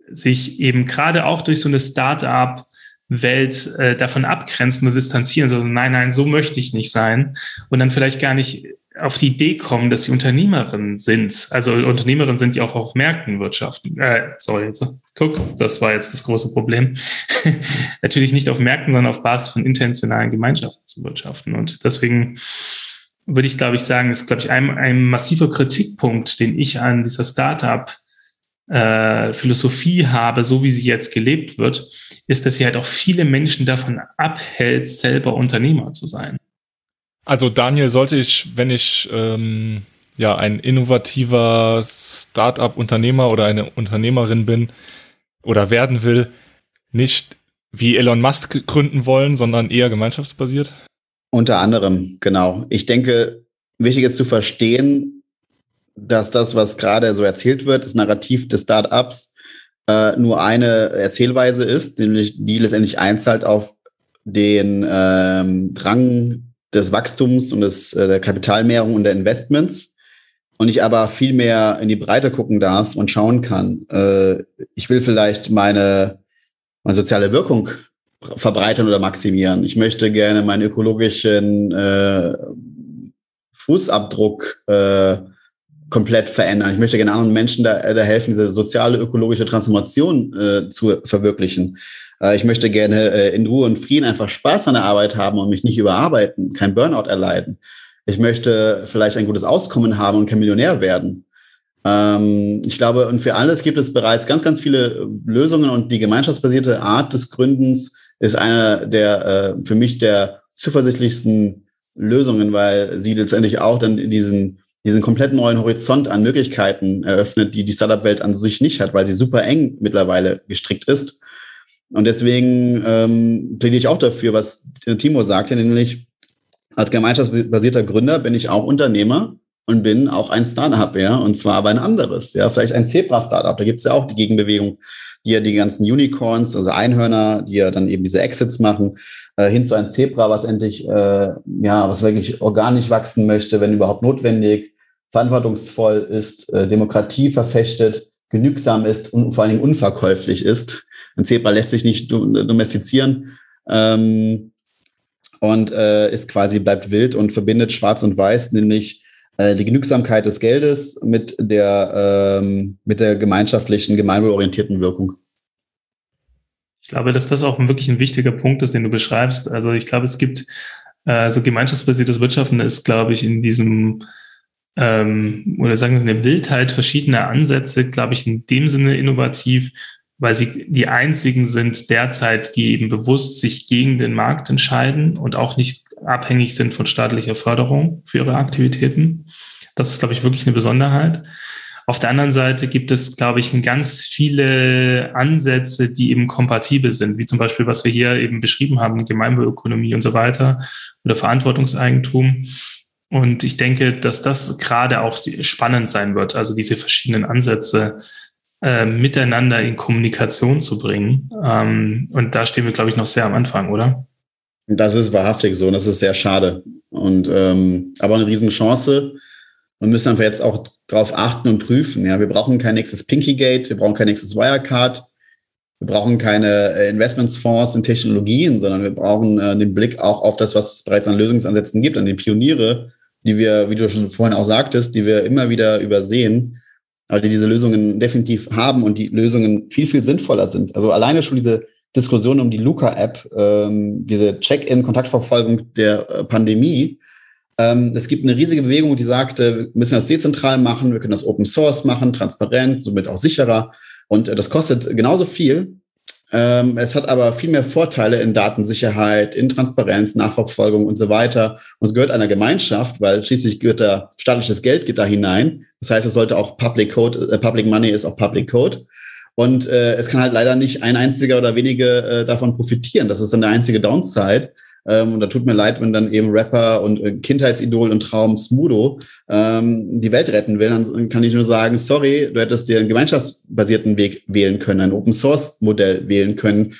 sich eben gerade auch durch so eine Start-up Welt äh, davon abgrenzen und distanzieren, so nein, nein, so möchte ich nicht sein und dann vielleicht gar nicht auf die Idee kommen, dass sie Unternehmerinnen sind. Also Unternehmerinnen sind ja auch auf Märkten wirtschaften. Äh, sorry, jetzt, guck, das war jetzt das große Problem. Natürlich nicht auf Märkten, sondern auf Basis von intentionalen Gemeinschaften zu wirtschaften. Und deswegen würde ich, glaube ich, sagen, ist, glaube ich, ein, ein massiver Kritikpunkt, den ich an dieser Startup äh, Philosophie habe, so wie sie jetzt gelebt wird, ist, dass sie halt auch viele Menschen davon abhält, selber Unternehmer zu sein. Also Daniel, sollte ich, wenn ich ähm, ja ein innovativer Start-up-Unternehmer oder eine Unternehmerin bin oder werden will, nicht wie Elon Musk gründen wollen, sondern eher gemeinschaftsbasiert? Unter anderem, genau. Ich denke, wichtig ist zu verstehen, dass das, was gerade so erzählt wird, das Narrativ des Start-ups, äh, nur eine Erzählweise ist, nämlich die letztendlich einzahlt auf den ähm, Drang des Wachstums und des, äh, der Kapitalmehrung und der Investments und ich aber viel mehr in die Breite gucken darf und schauen kann. Äh, ich will vielleicht meine, meine soziale Wirkung verbreitern oder maximieren. Ich möchte gerne meinen ökologischen äh, Fußabdruck äh, komplett verändern. Ich möchte gerne anderen Menschen da, da helfen, diese soziale, ökologische Transformation äh, zu verwirklichen. Äh, ich möchte gerne äh, in Ruhe und Frieden einfach Spaß an der Arbeit haben und mich nicht überarbeiten, kein Burnout erleiden. Ich möchte vielleicht ein gutes Auskommen haben und kein Millionär werden. Ähm, ich glaube, und für alles gibt es bereits ganz, ganz viele Lösungen und die gemeinschaftsbasierte Art des Gründens ist eine der äh, für mich der zuversichtlichsten Lösungen, weil sie letztendlich auch dann diesen diesen komplett neuen Horizont an Möglichkeiten eröffnet, die die Startup-Welt an sich nicht hat, weil sie super eng mittlerweile gestrickt ist. Und deswegen ähm, plädiere ich auch dafür, was Timo sagte, nämlich als gemeinschaftsbasierter Gründer bin ich auch Unternehmer und bin auch ein Startup, ja, und zwar aber ein anderes, ja, vielleicht ein Zebra-Startup. Da gibt es ja auch die Gegenbewegung, die ja die ganzen Unicorns, also Einhörner, die ja dann eben diese Exits machen, äh, hin zu einem Zebra, was endlich, äh, ja, was wirklich organisch wachsen möchte, wenn überhaupt notwendig, verantwortungsvoll ist, äh, Demokratie verfechtet, genügsam ist und vor allen Dingen unverkäuflich ist. Ein Zebra lässt sich nicht domestizieren ähm, und äh, ist quasi, bleibt wild und verbindet Schwarz und Weiß, nämlich äh, die Genügsamkeit des Geldes mit der, ähm, mit der gemeinschaftlichen, gemeinwohlorientierten Wirkung. Ich glaube, dass das auch wirklich ein wichtiger Punkt ist, den du beschreibst. Also ich glaube, es gibt äh, so gemeinschaftsbasiertes Wirtschaften ist, glaube ich, in diesem ähm, oder sagen wir eine Wildheit verschiedener Ansätze, glaube ich, in dem Sinne innovativ, weil sie die einzigen sind derzeit, die eben bewusst sich gegen den Markt entscheiden und auch nicht abhängig sind von staatlicher Förderung für ihre Aktivitäten. Das ist, glaube ich, wirklich eine Besonderheit. Auf der anderen Seite gibt es, glaube ich, ganz viele Ansätze, die eben kompatibel sind, wie zum Beispiel, was wir hier eben beschrieben haben, Gemeinwohlökonomie und so weiter oder Verantwortungseigentum. Und ich denke, dass das gerade auch spannend sein wird, also diese verschiedenen Ansätze äh, miteinander in Kommunikation zu bringen. Ähm, und da stehen wir, glaube ich, noch sehr am Anfang, oder? Das ist wahrhaftig so und das ist sehr schade. Und ähm, aber eine Riesenchance, und müssen einfach jetzt auch darauf achten und prüfen. Ja, wir brauchen kein nächstes Pinkygate, wir brauchen kein nächstes Wirecard, wir brauchen keine äh, Investmentsfonds in Technologien, sondern wir brauchen äh, den Blick auch auf das, was es bereits an Lösungsansätzen gibt, an die Pioniere, die wir, wie du schon vorhin auch sagtest, die wir immer wieder übersehen, aber die diese Lösungen definitiv haben und die Lösungen viel, viel sinnvoller sind. Also alleine schon diese Diskussion um die Luca-App, ähm, diese Check-in-Kontaktverfolgung der äh, Pandemie. Ähm, es gibt eine riesige Bewegung, die sagt, äh, wir müssen das dezentral machen, wir können das Open Source machen, transparent, somit auch sicherer. Und äh, das kostet genauso viel. Ähm, es hat aber viel mehr Vorteile in Datensicherheit, in Transparenz, Nachverfolgung und so weiter. Und es gehört einer Gemeinschaft, weil schließlich gehört da staatliches Geld geht da hinein. Das heißt, es sollte auch Public Code, äh, Public Money ist auch Public Code. Und äh, es kann halt leider nicht ein einziger oder wenige äh, davon profitieren. Das ist dann der einzige Downside. Ähm, und da tut mir leid, wenn dann eben Rapper und äh, Kindheitsidol und Traum Smudo ähm, die Welt retten will. Dann kann ich nur sagen, sorry, du hättest dir einen gemeinschaftsbasierten Weg wählen können, ein Open Source Modell wählen können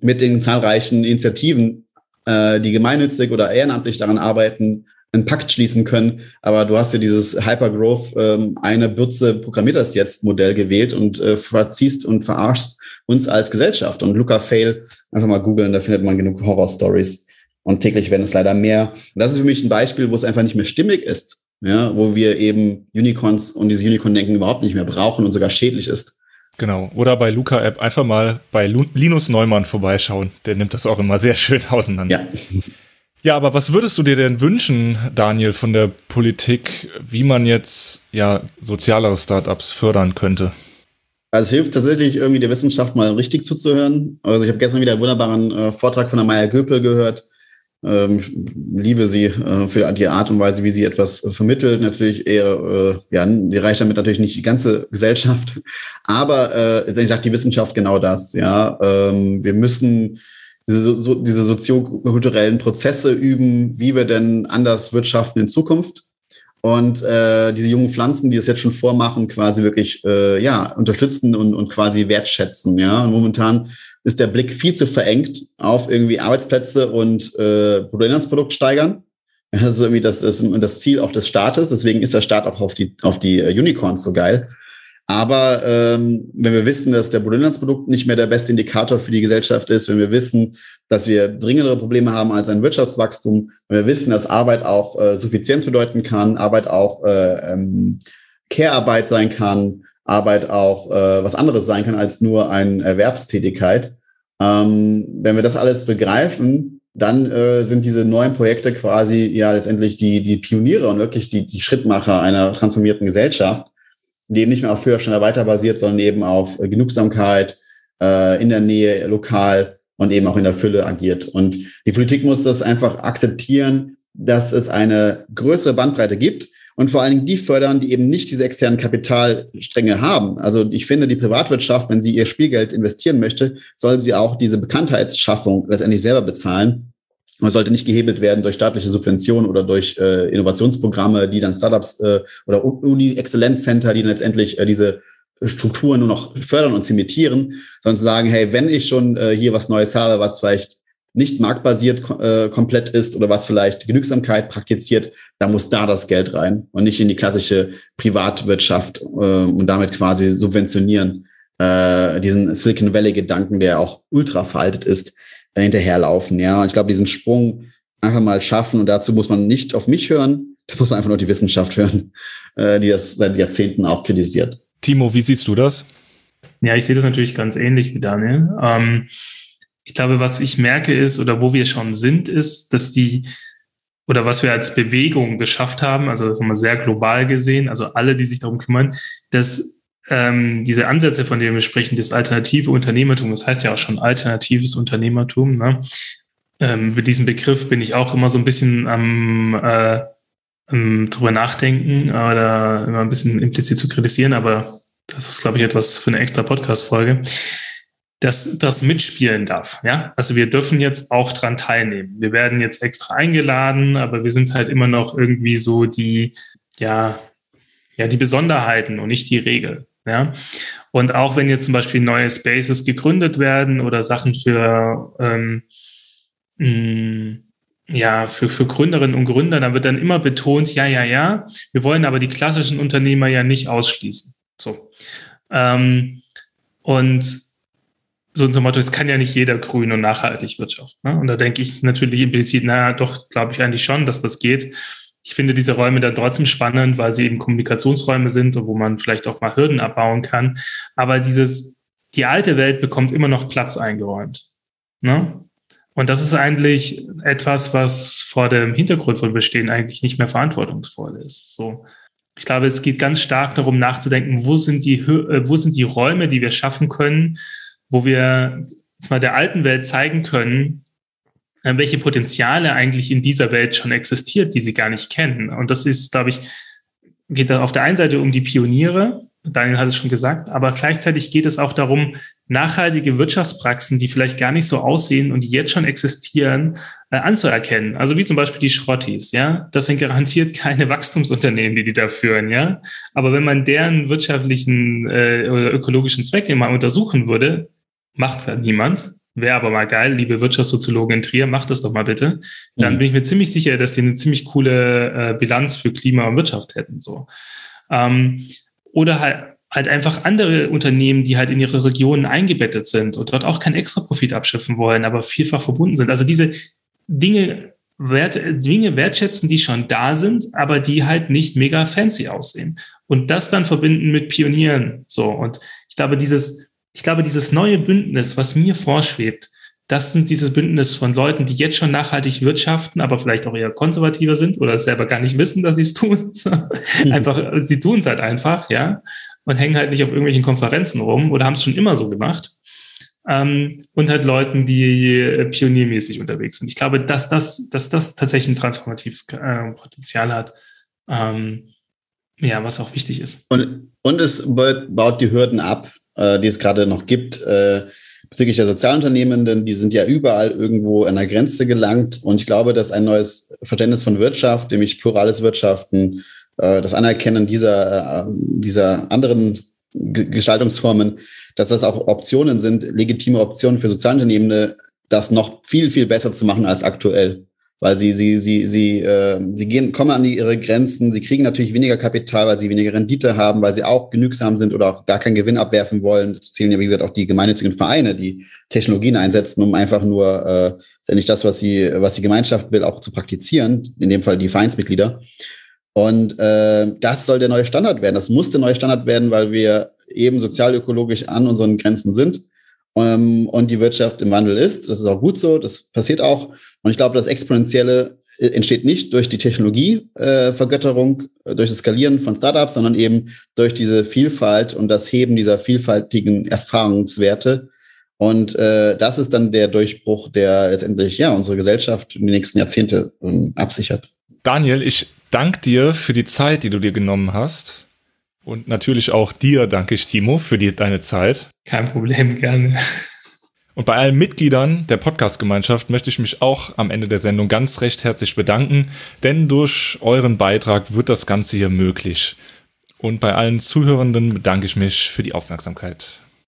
mit den zahlreichen Initiativen, äh, die gemeinnützig oder ehrenamtlich daran arbeiten, einen Pakt schließen können. Aber du hast ja dieses Hypergrowth, ähm, eine Bürze programmiert das jetzt Modell gewählt und äh, verziehst und verarschst uns als Gesellschaft. Und Luca Fail, einfach mal googeln, da findet man genug Horror-Stories. Und täglich werden es leider mehr. Und das ist für mich ein Beispiel, wo es einfach nicht mehr stimmig ist. Ja, wo wir eben Unicorns und diese Unicorn-Denken überhaupt nicht mehr brauchen und sogar schädlich ist. Genau. Oder bei Luca App einfach mal bei Linus Neumann vorbeischauen. Der nimmt das auch immer sehr schön auseinander. Ja. Ja, aber was würdest du dir denn wünschen, Daniel, von der Politik, wie man jetzt ja sozialere Startups fördern könnte? Also es hilft tatsächlich irgendwie der Wissenschaft mal richtig zuzuhören. Also ich habe gestern wieder einen wunderbaren äh, Vortrag von der Maya Göpel gehört. Ähm, liebe sie äh, für die Art und Weise, wie sie etwas vermittelt. Natürlich eher, äh, ja, die reicht damit natürlich nicht die ganze Gesellschaft. Aber äh, letztendlich sagt die Wissenschaft genau das. Ja, ähm, wir müssen diese, so, diese soziokulturellen Prozesse üben, wie wir denn anders wirtschaften in Zukunft. Und äh, diese jungen Pflanzen, die es jetzt schon vormachen, quasi wirklich äh, ja, unterstützen und, und quasi wertschätzen. Ja? Und momentan ist der Blick viel zu verengt auf irgendwie Arbeitsplätze und äh, Bruttoinlandsprodukt steigern. Das ist irgendwie das, ist das Ziel auch des Staates. Deswegen ist der Staat auch auf die, auf die äh, Unicorns so geil. Aber ähm, wenn wir wissen, dass der Bruttoinlandsprodukt nicht mehr der beste Indikator für die Gesellschaft ist, wenn wir wissen, dass wir dringendere Probleme haben als ein Wirtschaftswachstum, wenn wir wissen, dass Arbeit auch äh, Suffizienz bedeuten kann, Arbeit auch äh, ähm, Care-Arbeit sein kann, Arbeit auch äh, was anderes sein kann als nur eine Erwerbstätigkeit. Ähm, wenn wir das alles begreifen, dann äh, sind diese neuen Projekte quasi ja letztendlich die, die Pioniere und wirklich die, die Schrittmacher einer transformierten Gesellschaft die eben nicht mehr auf höher, schneller, weiter basiert, sondern eben auf äh, Genugsamkeit äh, in der Nähe, lokal und eben auch in der Fülle agiert. Und die Politik muss das einfach akzeptieren, dass es eine größere Bandbreite gibt und vor allen Dingen die fördern, die eben nicht diese externen Kapitalstränge haben. Also ich finde, die Privatwirtschaft, wenn sie ihr Spielgeld investieren möchte, soll sie auch diese Bekanntheitsschaffung letztendlich selber bezahlen man sollte nicht gehebelt werden durch staatliche Subventionen oder durch äh, Innovationsprogramme, die dann Startups äh, oder Uni-Exzellenzcenter, die dann letztendlich äh, diese Strukturen nur noch fördern und zementieren, sondern zu sagen, hey, wenn ich schon äh, hier was Neues habe, was vielleicht nicht marktbasiert äh, komplett ist oder was vielleicht Genügsamkeit praktiziert, dann muss da das Geld rein und nicht in die klassische Privatwirtschaft äh, und damit quasi subventionieren. Äh, diesen Silicon Valley-Gedanken, der auch ultra veraltet ist, äh, hinterherlaufen. Ja, und ich glaube, diesen Sprung einfach mal schaffen und dazu muss man nicht auf mich hören, da muss man einfach nur die Wissenschaft hören, äh, die das seit Jahrzehnten auch kritisiert. Timo, wie siehst du das? Ja, ich sehe das natürlich ganz ähnlich wie Daniel. Ähm, ich glaube, was ich merke ist, oder wo wir schon sind, ist, dass die, oder was wir als Bewegung geschafft haben, also das haben wir sehr global gesehen, also alle, die sich darum kümmern, dass ähm, diese Ansätze, von denen wir sprechen, das alternative Unternehmertum, das heißt ja auch schon alternatives Unternehmertum. Ne? Ähm, mit diesem Begriff bin ich auch immer so ein bisschen am äh, drüber nachdenken oder immer ein bisschen implizit zu kritisieren, aber das ist, glaube ich, etwas für eine extra Podcast-Folge, dass das mitspielen darf. Ja, also wir dürfen jetzt auch dran teilnehmen. Wir werden jetzt extra eingeladen, aber wir sind halt immer noch irgendwie so die, ja, ja, die Besonderheiten und nicht die Regel. Ja? Und auch wenn jetzt zum Beispiel neue Spaces gegründet werden oder Sachen für ähm, mm, ja, für, für Gründerinnen und Gründer, da wird dann immer betont, ja, ja, ja, wir wollen aber die klassischen Unternehmer ja nicht ausschließen. So. Ähm, und so zum Motto, es kann ja nicht jeder grün und nachhaltig wirtschaften. Ne? Und da denke ich natürlich implizit, naja, doch, glaube ich eigentlich schon, dass das geht. Ich finde diese Räume dann trotzdem spannend, weil sie eben Kommunikationsräume sind und wo man vielleicht auch mal Hürden abbauen kann. Aber dieses, die alte Welt bekommt immer noch Platz eingeräumt. Ne? Und das ist eigentlich etwas, was vor dem Hintergrund von Bestehen eigentlich nicht mehr verantwortungsvoll ist. So. Ich glaube, es geht ganz stark darum nachzudenken, wo sind die, äh, wo sind die Räume, die wir schaffen können, wo wir jetzt mal der alten Welt zeigen können, welche Potenziale eigentlich in dieser Welt schon existiert, die sie gar nicht kennen. Und das ist, glaube ich, geht da auf der einen Seite um die Pioniere, Daniel hat es schon gesagt, aber gleichzeitig geht es auch darum, nachhaltige Wirtschaftspraxen, die vielleicht gar nicht so aussehen und die jetzt schon existieren, äh, anzuerkennen. Also wie zum Beispiel die Schrottis, ja. Das sind garantiert keine Wachstumsunternehmen, die die da führen, ja. Aber wenn man deren wirtschaftlichen äh, oder ökologischen Zwecke mal untersuchen würde, macht niemand. Wäre aber mal geil, liebe Wirtschaftssoziologen in Trier, macht das doch mal bitte. Dann mhm. bin ich mir ziemlich sicher, dass die eine ziemlich coole äh, Bilanz für Klima und Wirtschaft hätten, so. Ähm, oder halt, halt einfach andere Unternehmen, die halt in ihre Regionen eingebettet sind und dort auch keinen extra Profit abschöpfen wollen, aber vielfach verbunden sind. Also diese Dinge, wert, Dinge wertschätzen, die schon da sind, aber die halt nicht mega fancy aussehen. Und das dann verbinden mit Pionieren. So. Und ich glaube, dieses, ich glaube, dieses neue Bündnis, was mir vorschwebt, das sind dieses Bündnis von Leuten, die jetzt schon nachhaltig wirtschaften, aber vielleicht auch eher konservativer sind oder selber gar nicht wissen, dass sie es tun. einfach, sie tun es halt einfach, ja, und hängen halt nicht auf irgendwelchen Konferenzen rum oder haben es schon immer so gemacht. Ähm, und halt Leuten, die pioniermäßig unterwegs sind. Ich glaube, dass das, dass das tatsächlich ein transformatives äh, Potenzial hat. Ähm, ja, was auch wichtig ist. Und, und es baut die Hürden ab, äh, die es gerade noch gibt. Äh, bezüglich der Sozialunternehmenden, die sind ja überall irgendwo an der Grenze gelangt. Und ich glaube, dass ein neues Verständnis von Wirtschaft, nämlich plurales Wirtschaften, äh, das Anerkennen dieser, äh, dieser anderen Gestaltungsformen, dass das auch Optionen sind, legitime Optionen für Sozialunternehmende, das noch viel, viel besser zu machen als aktuell weil sie, sie, sie, sie, äh, sie gehen, kommen an ihre Grenzen, sie kriegen natürlich weniger Kapital, weil sie weniger Rendite haben, weil sie auch genügsam sind oder auch gar keinen Gewinn abwerfen wollen. Dazu zählen ja, wie gesagt, auch die gemeinnützigen Vereine, die Technologien einsetzen, um einfach nur äh, letztendlich das, was sie, was die Gemeinschaft will, auch zu praktizieren, in dem Fall die Vereinsmitglieder. Und äh, das soll der neue Standard werden. Das muss der neue Standard werden, weil wir eben sozialökologisch an unseren Grenzen sind ähm, und die Wirtschaft im Wandel ist. Das ist auch gut so, das passiert auch. Und ich glaube, das Exponentielle äh, entsteht nicht durch die Technologievergötterung, äh, durch das Skalieren von Startups, sondern eben durch diese Vielfalt und das Heben dieser vielfältigen Erfahrungswerte. Und äh, das ist dann der Durchbruch, der letztendlich ja unsere Gesellschaft in den nächsten Jahrzehnte ähm, absichert. Daniel, ich danke dir für die Zeit, die du dir genommen hast. Und natürlich auch dir danke ich, Timo, für die, deine Zeit. Kein Problem, gerne. Und bei allen Mitgliedern der Podcast-Gemeinschaft möchte ich mich auch am Ende der Sendung ganz recht herzlich bedanken, denn durch euren Beitrag wird das Ganze hier möglich. Und bei allen Zuhörenden bedanke ich mich für die Aufmerksamkeit.